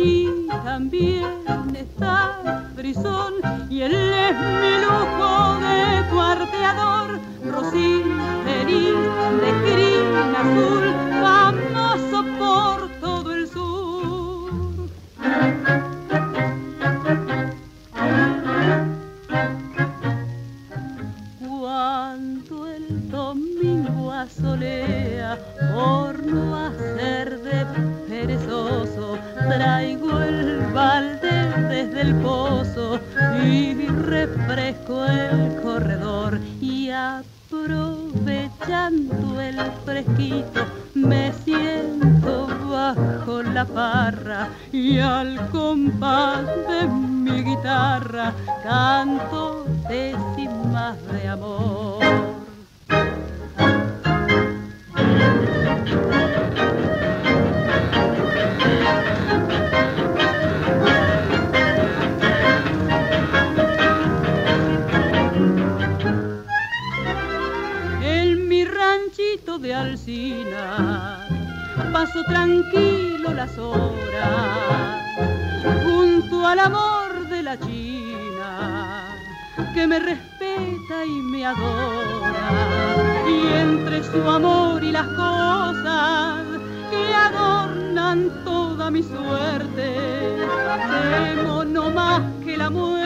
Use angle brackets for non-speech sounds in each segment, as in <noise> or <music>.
allí también está Frisón y él es mi lujo de cuarteador, rosín feliz de crin azul, canto décimas de amor. En mi ranchito de Alcina paso tranquilo las horas junto al amor de la China que me respeta y me adora. Y entre su amor y las cosas que adornan toda mi suerte temo no más que la muerte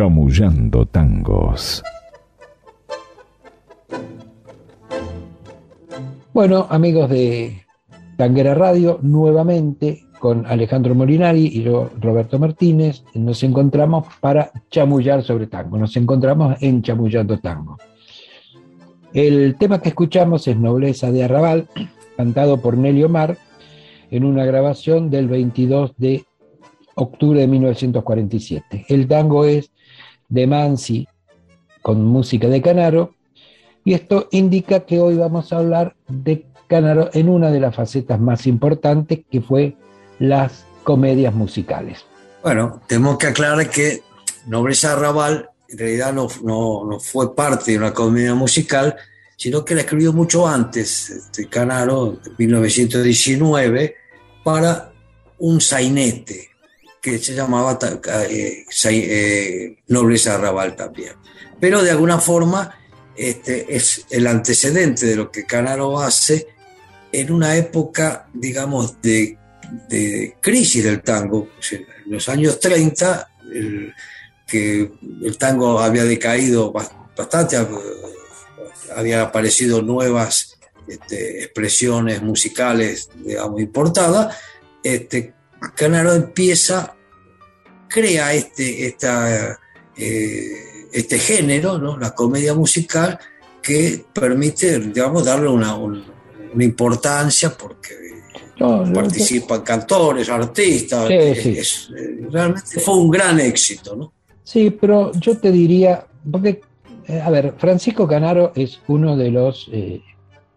Chamullando tangos. Bueno, amigos de Tanguera Radio, nuevamente con Alejandro Molinari y yo, Roberto Martínez, nos encontramos para chamullar sobre tango. Nos encontramos en Chamullando Tango. El tema que escuchamos es Nobleza de Arrabal, cantado por Nelly Omar en una grabación del 22 de octubre de 1947. El tango es de Mansi con música de Canaro y esto indica que hoy vamos a hablar de Canaro en una de las facetas más importantes que fue las comedias musicales. Bueno, tenemos que aclarar que Nobleza Arrabal en realidad no, no, no fue parte de una comedia musical, sino que la escribió mucho antes, este, Canaro, en 1919, para un sainete que se llamaba eh, eh, Nobleza Arrabal también. Pero de alguna forma este, es el antecedente de lo que Canaro hace en una época, digamos, de, de crisis del tango. En los años 30, el, que el tango había decaído bas- bastante, eh, había aparecido nuevas este, expresiones musicales, digamos, importadas. Este, Canaro empieza, crea este, esta, eh, este género, ¿no? la comedia musical, que permite, digamos, darle una, una importancia porque participan cantores, artistas. Eh, realmente fue un gran éxito, ¿no? Sí, pero yo te diría, porque, eh, a ver, Francisco Canaro es uno de los, eh,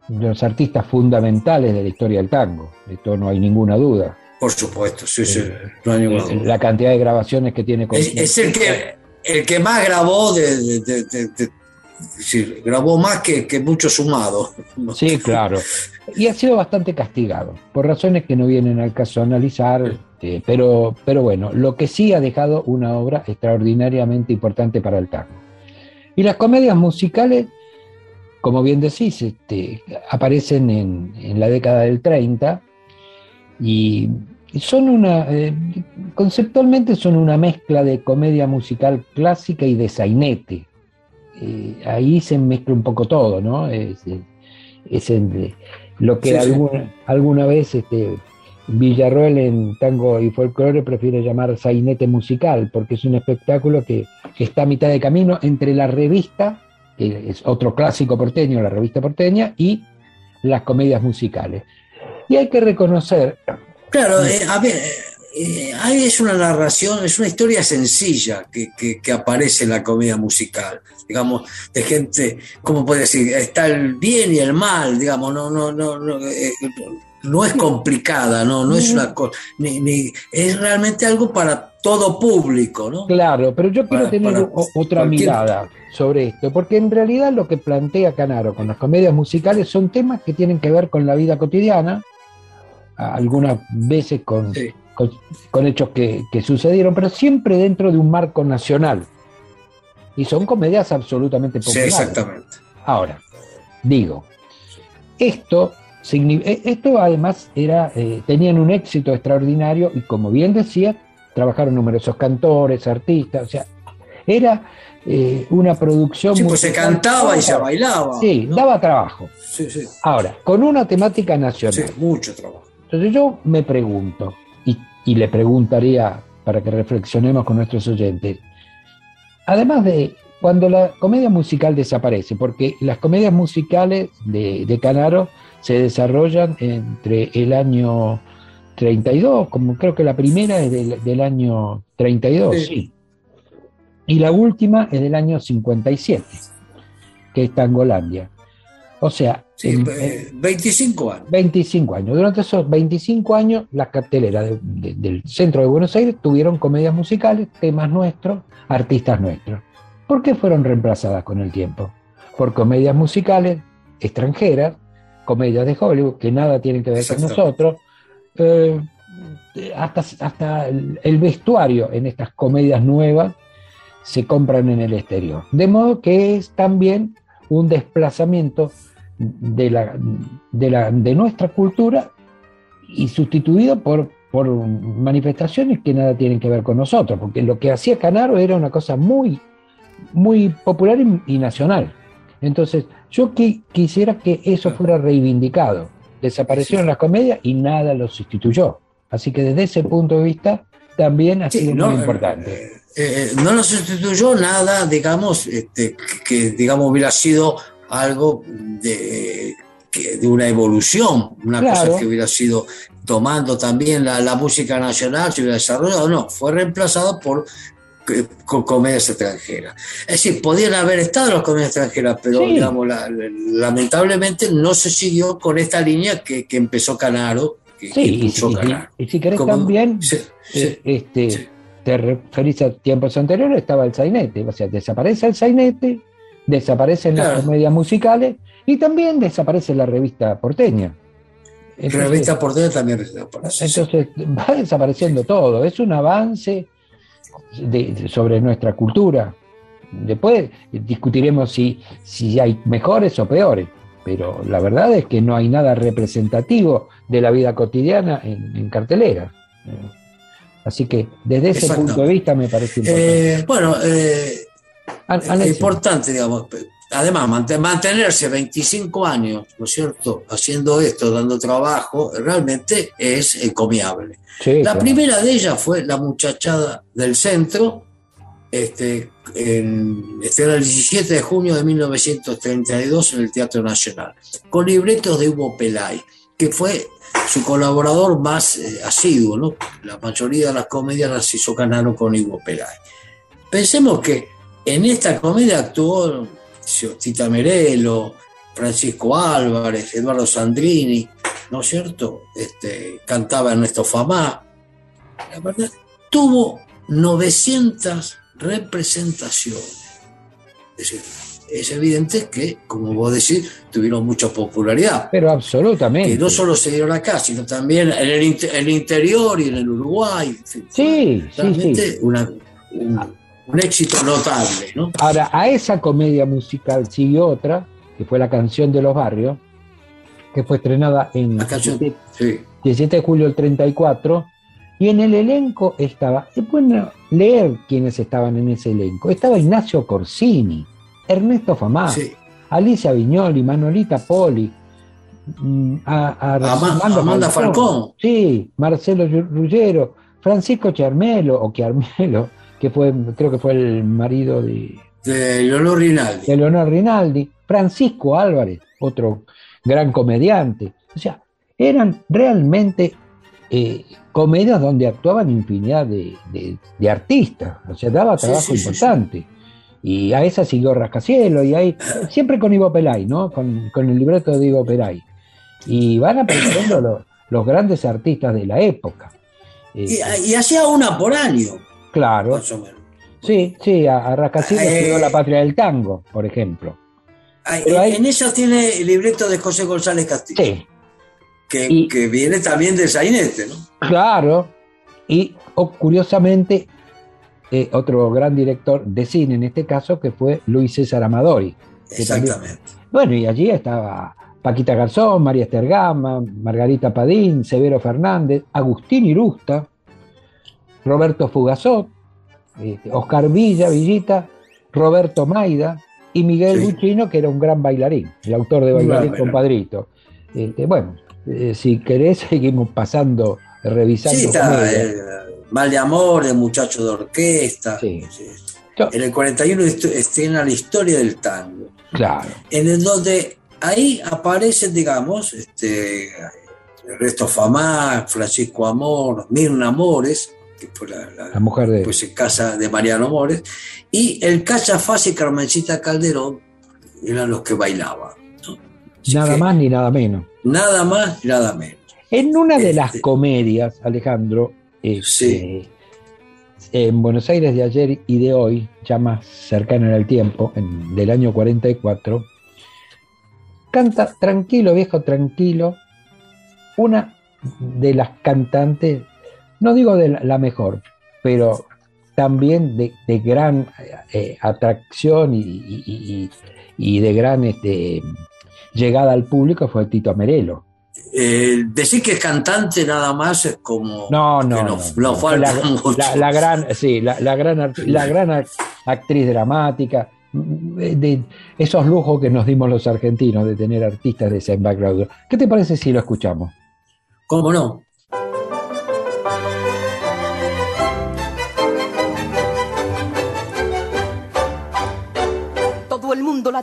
los artistas fundamentales de la historia del tango, de esto no hay ninguna duda. Por supuesto, sí, sí, no hay ninguna duda. La cantidad de grabaciones que tiene con... Es, el, que, el que más grabó de, grabó más que, que mucho sumado. Sí, claro. Y ha sido bastante castigado, por razones que no vienen al caso analizar, este, pero, pero bueno, lo que sí ha dejado una obra extraordinariamente importante para el tango. Y las comedias musicales, como bien decís, este, aparecen en, la década del 30 y son una, eh, conceptualmente son una mezcla de comedia musical clásica y de sainete. Eh, ahí se mezcla un poco todo, ¿no? Es, es lo que alguna, alguna vez este, Villarroel en tango y folclore prefiere llamar sainete musical, porque es un espectáculo que, está a mitad de camino entre la revista, que es otro clásico porteño, la revista porteña, y las comedias musicales. Y hay que reconocer... Claro, eh, a ver, eh, ahí es una narración, es una historia sencilla que, aparece en la comedia musical, digamos, de gente, ¿cómo puede decir? Está el bien y el mal, digamos, no, no, no, no, eh, no es complicada, no, no es una cosa, ni, es realmente algo para todo público, ¿no? Claro, pero yo quiero tener otra mirada sobre esto, porque en realidad lo que plantea Canaro con las comedias musicales son temas que tienen que ver con la vida cotidiana, algunas veces con con, hechos que, sucedieron, pero siempre dentro de un marco nacional. Y son comedias absolutamente populares. Sí, exactamente. Ahora, digo, esto, eh, esto además era, eh, tenían un éxito extraordinario y como bien decía, trabajaron numerosos cantores, artistas, o sea, era eh, una producción... Sí, pues se cantaba y se bailaba. Sí, daba trabajo. Sí, sí. Ahora, con una temática nacional. Sí, mucho trabajo. Entonces yo me pregunto, y le preguntaría para que reflexionemos con nuestros oyentes, además de cuando la comedia musical desaparece, porque las comedias musicales de, Canaro se desarrollan entre el año 32, como creo que la primera es del, año 32, sí. Y la última es del año 57, que es Tangolandia. O sea, 25 años. 25 años. Durante esos 25 años, las carteleras del centro de Buenos Aires tuvieron comedias musicales, temas nuestros, artistas nuestros. ¿Por qué fueron reemplazadas con el tiempo? Por comedias musicales extranjeras, comedias de Hollywood, que nada tienen que ver con nosotros. Eh, hasta, hasta el vestuario en estas comedias nuevas se compran en el exterior. De modo que es también un desplazamiento de, la, de, la, de nuestra cultura y sustituido por, por manifestaciones que nada tienen que ver con nosotros, porque lo que hacía Canaro era una cosa muy, muy popular y, nacional. Entonces, yo quisiera que eso fuera reivindicado. Desaparecieron las comedias y nada lo sustituyó. Así que desde ese punto de vista también ha sido muy importante. Eh, eh, no lo sustituyó nada, digamos, este, que digamos hubiera sido algo de, de una evolución, una cosa que hubiera sido tomando también la, música nacional, se hubiera desarrollado, no, fue reemplazado por eh, con comedias extranjeras. Es decir, podían haber estado las comedias extranjeras, pero digamos, lamentablemente no se siguió con esta línea que, empezó Canaro. sí, y, si querés también, eh, este, te referís a tiempos anteriores, estaba el sainete, o sea, desaparece el sainete, desaparecen las comedias musicales y también desaparece la revista porteña. la revista porteña también desaparece. Entonces va desapareciendo todo, es un avance sobre nuestra cultura. Después discutiremos si, si hay mejores o peores, pero la verdad es que no hay nada representativo de la vida cotidiana en, cartelera. Así que desde ese punto de vista me parece importante. Eh, bueno, eh, es importante, digamos. Además, mantenerse 25 años, ¿no es cierto?, haciendo esto, dando trabajo, realmente es encomiable. la primera de ellas fue la muchachada del centro, este, en, este era el 17 de junio de 1932 en el Teatro Nacional, con libretos de Hugo Pelay, que fue su colaborador más eh, asiduo, ¿no? La mayoría de las comedias las hizo Canaro con Hugo Pelay. Pensemos que en esta comedia actuó Tita Merelo, Francisco Álvarez, Eduardo Sandrini, ¿no es cierto? Este, cantaba Ernesto Famá. La verdad, tuvo 900 representaciones. Es decir, es evidente que, como vos decís, tuvieron mucha popularidad. Pero absolutamente. Que no solo se dieron acá, sino también en el, interior y en el Uruguay. sí, sí, sí. un, éxito notable. ¿no? Ahora, a esa comedia musical siguió otra, que fue La canción de los barrios, que fue estrenada en el 17, de julio del 34, y en el elenco estaba, es bueno leer quiénes estaban en ese elenco, estaba Ignacio Corsini, Ernesto Famá, Alicia Viñoli, Manolita Poli, mm, Amanda Falcón. Sí, Marcelo Ruggero, Francisco Charmelo, o Chiarmelo, que fue, creo que fue el marido de... De Leonor Rinaldi. De Leonor Rinaldi. Francisco Álvarez, otro gran comediante. O sea, eran realmente eh, comedias donde actuaban infinidad de, artistas. O sea, daba trabajo importante. Y a esa siguió Rascacielos, y ahí, <laughs> siempre con Ivo Pelay, ¿no? Con, el libreto de Ivo Pelay. Y van apareciendo los, grandes artistas de la época. y, hacía una por año. Claro. Sí, sí, a, Rascacielos eh, la patria del tango, por ejemplo. En eso tiene el libreto de José González Castillo. Sí. Que, viene también de Sainete, ¿no? Claro. Y curiosamente, eh, otro gran director de cine en este caso, que fue Luis César Amadori. Exactamente. bueno, y allí estaba Paquita Garzón, María Estergama, Margarita Padín, Severo Fernández, Agustín Irusta, Roberto Fugazot, este, Oscar Villa, Villita, Roberto Maida y Miguel Buchino, que era un gran bailarín, el autor de Bailarín Compadrito. Este, bueno, eh, si querés, <laughs> seguimos pasando, revisando. Sí, está, eh, Mal de Amor, El Muchacho de Orquesta. En el 41 estrena la historia del tango. Claro. En el donde ahí aparecen, digamos, este, Resto Famá, Francisco Amor, Mirna Amores, que fue la, mujer de. Pues en casa de Mariano Amores, y el Cachafaz y Carmencita Calderón eran los que bailaban. Nada más ni nada menos. Nada más ni nada menos. En una de las este, comedias, Alejandro, este, en Buenos Aires de ayer y de hoy, ya más cercano en el tiempo, en, del año 44, canta Tranquilo, viejo, tranquilo, una de las cantantes, no digo de la, mejor, pero también de, gran eh, atracción y, de gran este, llegada al público fue Tito Merelo. Eh, decir que es cantante nada más es como no no, no, la, gran sí la, gran la gran actriz dramática de esos lujos que nos dimos los argentinos de tener artistas de ese background ¿qué te parece si lo escuchamos? ¿cómo no?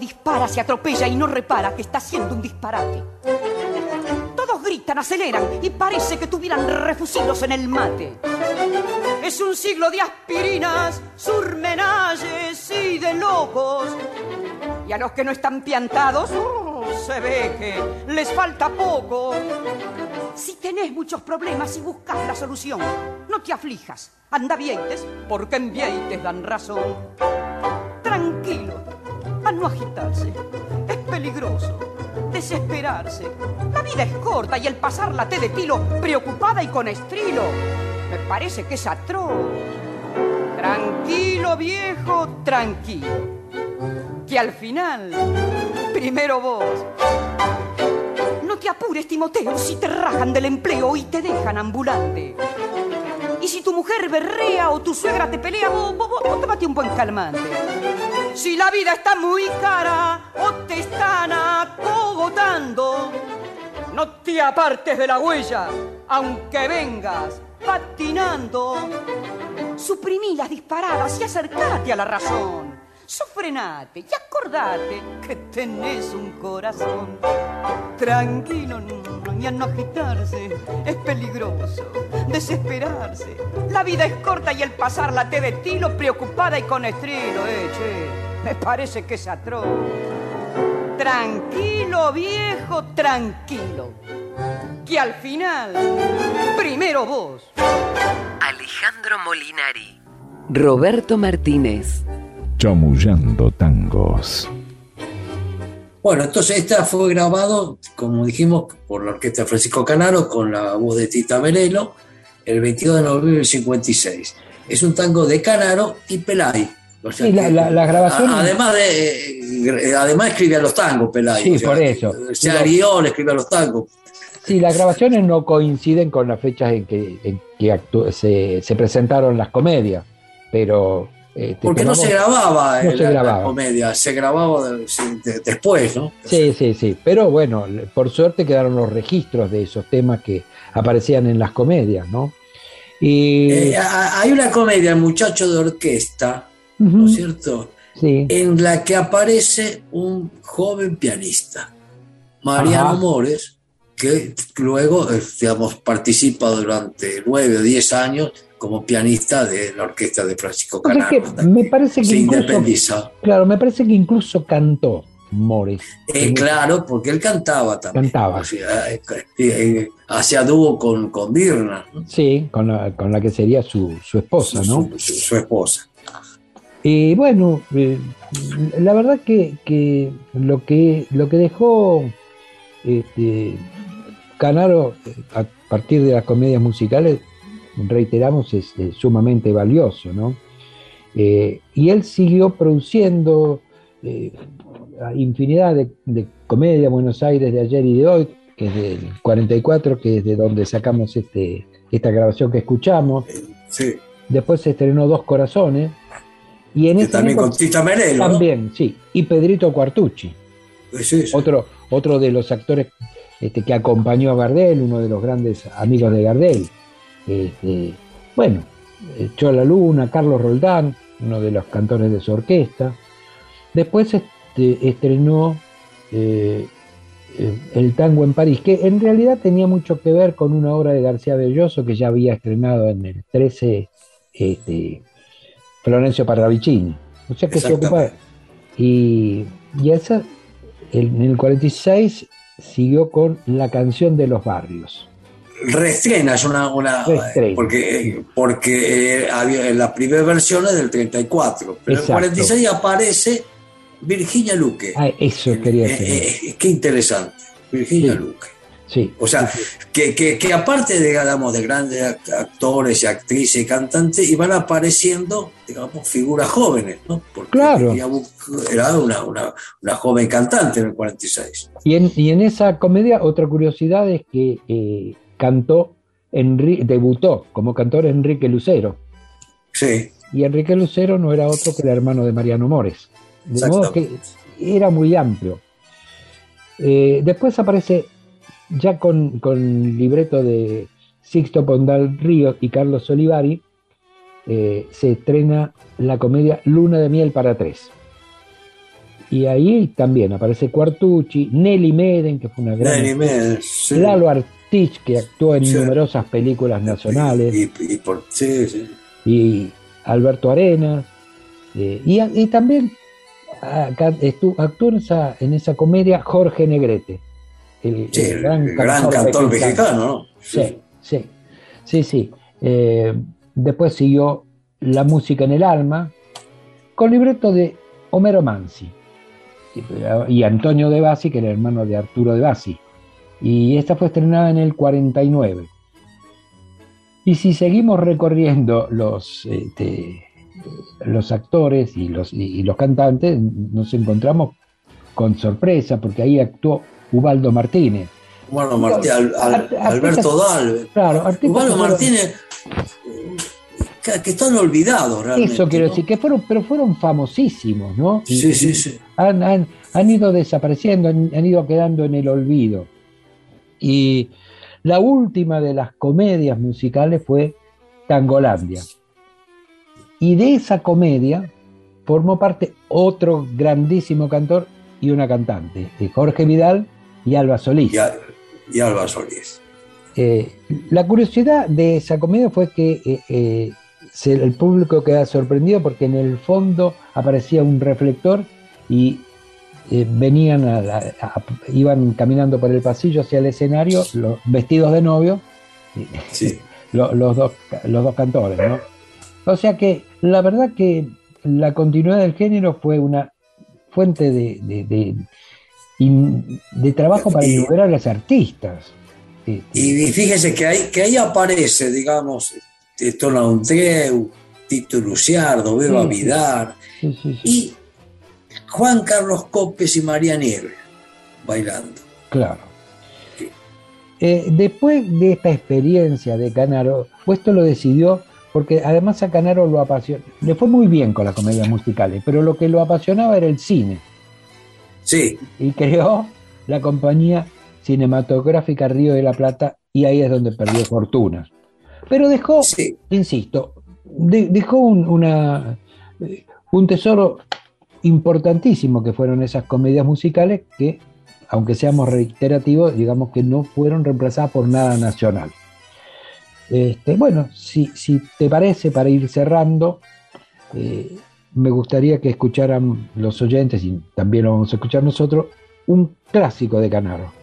Dispara, se atropella y no repara que está haciendo un disparate. Todos gritan, aceleran y parece que tuvieran refusilos en el mate. Es un siglo de aspirinas, surmenalles y de locos. Y a los que no están piantados, uh, se ve que les falta poco. Si tenés muchos problemas y buscas la solución, no te aflijas, anda vieites, porque en vieites dan razón. Tranquilo, a no agitarse. Es peligroso desesperarse. La vida es corta y el pasarla te de tilo, preocupada y con estrilo, me parece que es atroz. Tranquilo, viejo, tranquilo. Que al final, primero vos. No te apures, Timoteo, si te rajan del empleo y te dejan ambulante. Y si tu mujer berrea o tu suegra te pelea, vos, vos, vos un buen calmante. Si la vida está muy cara o te están acogotando, no te apartes de la huella, aunque vengas patinando. Suprimí las disparadas y acercate a la razón. Sufrenate y acordate que tenés un corazón. Tranquilo, a no agitarse. Es peligroso desesperarse. La vida es corta y el pasarla te de tilo, preocupada y con estrilo. Eh, che, me parece que es atroz. Tranquilo, viejo, tranquilo. Que al final, primero vos. Alejandro Molinari. Roberto Martínez. Chamullando tangos. Bueno, entonces esta fue grabado, como dijimos, por la orquesta Francisco Canaro con la voz de Tita Merelo el 22 de noviembre del 56. Es un tango de Canaro y Pelay. sí, la, grabación. Además, de, eh, además escribía los tangos, Pelay. Sí, por eso. Se guion, escribía los tangos. Sí, las grabaciones no coinciden con las fechas en que, se, se presentaron las comedias, pero este, Porque no se grababa, la, comedia, se grababa después, ¿no? Sí, sí, sí. Pero bueno, por suerte quedaron los registros de esos temas que aparecían en las comedias, ¿no? Y... Eh, hay una comedia, El muchacho de orquesta, ¿no es cierto? Sí. En la que aparece un joven pianista, Mariano Mores, que luego, eh, digamos, participa durante nueve o diez años como pianista de la orquesta de Francisco Canaro. me parece que se independiza. Claro, me parece que incluso cantó Mores. Eh, claro, porque él cantaba también. Cantaba. Eh, eh, hacía dúo con, con Birna. Sí, con la, con la, que sería su, esposa, ¿no? Su, esposa. Y bueno, la verdad que, lo que lo que dejó este, Canaro a partir de las comedias musicales reiteramos, es, sumamente valioso, ¿no? Eh, y él siguió produciendo eh, infinidad de, de comedia Buenos Aires de ayer y de hoy, que es del 44, que es de donde sacamos este, esta grabación que escuchamos. Sí. Después se estrenó Dos Corazones. Y en este también con Tita Merelo. También, sí. Y Pedrito Cuartucci. Otro, otro de los actores este, que acompañó a Gardel, uno de los grandes amigos de Gardel. Este, bueno, echó la luna, Carlos Roldán, uno de los cantores de su orquesta. Después este, estrenó eh, El tango en París, que en realidad tenía mucho que ver con una obra de García Belloso que ya había estrenado en el 13 este, Florencio Parravicini. O sea que se ocupaba. Y, y esa, en el 46 siguió con La canción de los barrios reestrena, es una, una porque, porque eh, había, la primera versión es del 34, pero en el 46 aparece Virginia Luque. Ah, eso quería decir. Eh, eh, qué interesante, Virginia Luque. Sí. O sea, que, que, aparte de, digamos, de grandes actores y actrices y cantantes, iban apareciendo, digamos, figuras jóvenes, ¿no? Porque claro. era una, una, una, joven cantante en el 46. Y en, y en esa comedia, otra curiosidad es que cantó, debutó como cantor Enrique Lucero. Sí. Y Enrique Lucero no era otro que el hermano de Mariano Mores. De modo que era muy amplio. Eh, después aparece ya con, libreto de Sixto Pondal Río y Carlos Olivari, eh, se estrena la comedia Luna de Miel para tres. Y ahí también aparece Cuartucci, Nelly Meden, que fue una gran. Nelly Meden, Lalo que actuó en numerosas películas nacionales. Y, Alberto Arenas. Eh, y, también actuó en esa, en esa comedia Jorge Negrete. El, gran, cantor, mexicano, Sí, sí, sí. sí, eh, después siguió La música en el alma, con libreto de Homero Mansi y Antonio de Bassi, que era hermano de Arturo de Bassi y esta fue estrenada en el 49. Y si seguimos recorriendo los, este, los actores y los, y los cantantes, nos encontramos con sorpresa, porque ahí actuó Ubaldo Martínez. Ubaldo Martínez, Alberto Dal. Claro, Ubaldo Martínez, que están olvidados realmente. Eso quiero decir, que fueron, pero fueron famosísimos, ¿no? Sí, sí, sí. Han, han, han ido desapareciendo, han ido quedando en el olvido. Y la última de las comedias musicales fue Tangolandia, Y de esa comedia formó parte otro grandísimo cantor y una cantante, Jorge Vidal y Alba Solís. Y, Alba Solís. Eh, la curiosidad de esa comedia fue que eh, eh, el público queda sorprendido porque en el fondo aparecía un reflector y venían iban caminando por el pasillo hacia el escenario los vestidos de novio <laughs> los, dos, los dos cantores ¿no? o sea que la verdad que la continuidad del género fue una fuente de, de, trabajo para ayudar a los artistas. Y, fíjese que ahí, que ahí aparece, digamos, Tona Andreu, Tito Luciardo, Beba Vidar y Juan Carlos Copes y María Nieves bailando. Claro. Eh, después de esta experiencia de Canaro, puesto lo decidió porque además a Canaro lo apasionó, le fue muy bien con las comedias musicales, pero lo que lo apasionaba era el cine. Sí. Y creó la compañía cinematográfica Río de la Plata y ahí es donde perdió fortunas. Pero dejó, insisto, dejó un, una, un tesoro importantísimo que fueron esas comedias musicales que, aunque seamos reiterativos, digamos que no fueron reemplazadas por nada nacional. Este, bueno, si, si, te parece, para ir cerrando, eh, me gustaría que escucharan los oyentes, y también lo vamos a escuchar nosotros, un clásico de Canaro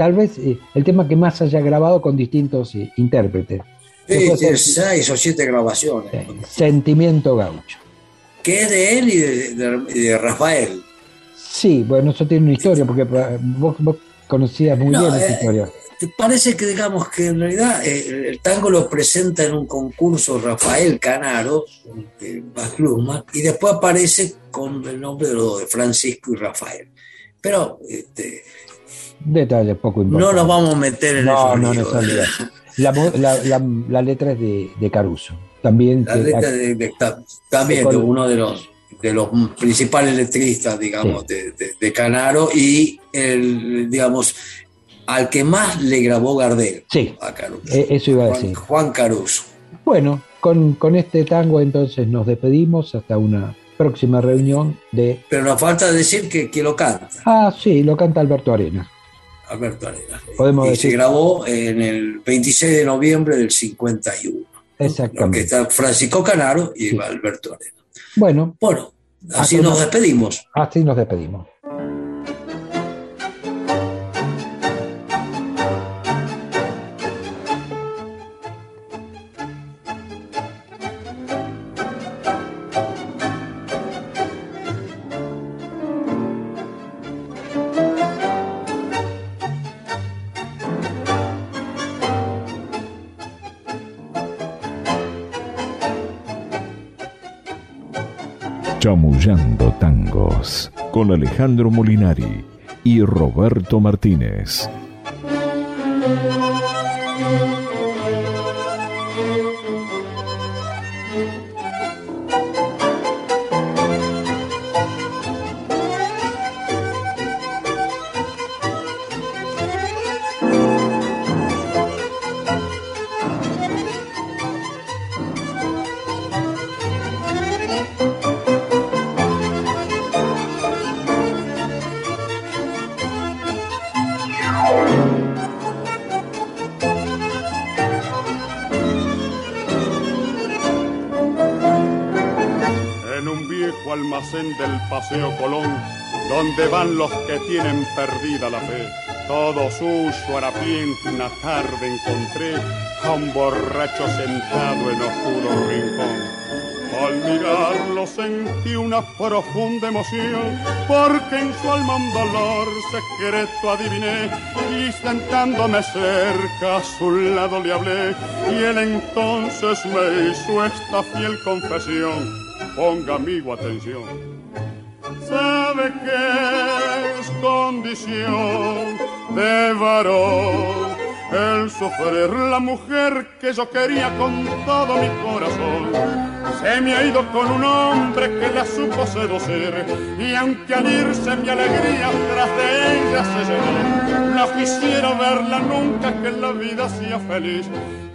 tal vez eh, el tema que más haya grabado con distintos eh, intérpretes. Sí, seis o siete grabaciones. Sentimiento gaucho. Que es de él y de, Rafael. Sí, bueno, eso tiene una historia, porque eh, vos, conocías muy bien esa historia. Parece que digamos que en realidad el tango lo presenta en un concurso Rafael Canaro, de y después aparece con el nombre de, de Francisco y Rafael. Pero este, Detalles poco importantes. No nos vamos a meter en no, No, no, la, la, letra es de, Caruso. También, la letra de, también de uno de los, de los principales letristas, digamos, de, Canaro y el, digamos, al que más le grabó Gardel sí, a Caruso. E, eso iba a decir. Juan Caruso. Bueno, con, con este tango entonces nos despedimos hasta una próxima reunión de... Pero nos falta decir que, que lo canta. Ah, sí, lo canta Alberto Arena. Alberto Arena. Podemos y se grabó en el 26 de noviembre del 51. Exactamente. Que está Francisco Canaro y Alberto Arena. Bueno. Bueno, así nos despedimos. Así nos despedimos. Chamullando Tangos con Alejandro Molinari y Roberto Martínez. Donde van los que tienen perdida la fe. Todo suyo harapiento una tarde encontré a un borracho sentado en oscuro rincón. Al mirarlo sentí una profunda emoción, porque en su alma un dolor secreto adiviné, y sentándome cerca a su lado le hablé, y él entonces me hizo esta fiel confesión. Ponga amigo atención sabe que es condición de varón el sufrir la mujer que yo quería con todo mi corazón. Se me ha ido con un hombre que la supo seducir y aunque al irse mi alegría tras de ella se llenó, no quisiera verla nunca que la vida sea feliz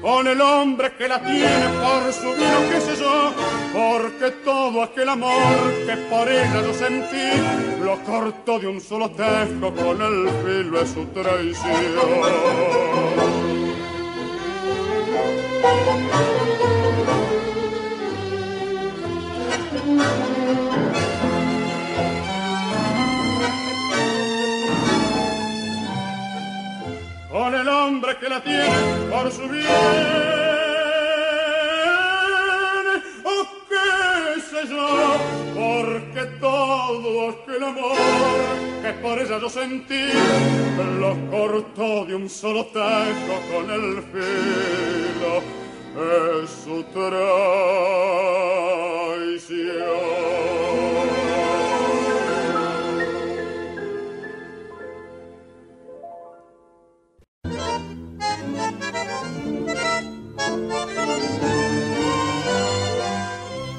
con el hombre que la tiene por su vino, qué sé yo, porque todo aquel amor que por ella yo sentí, lo cortó de un solo tejo con el filo de su traición. Con el hombre que la tiene por su bien. O qué sé yo, porque todo aquel amor que por ella yo sentí, lo cortó de un solo tajo con el filo de su traición.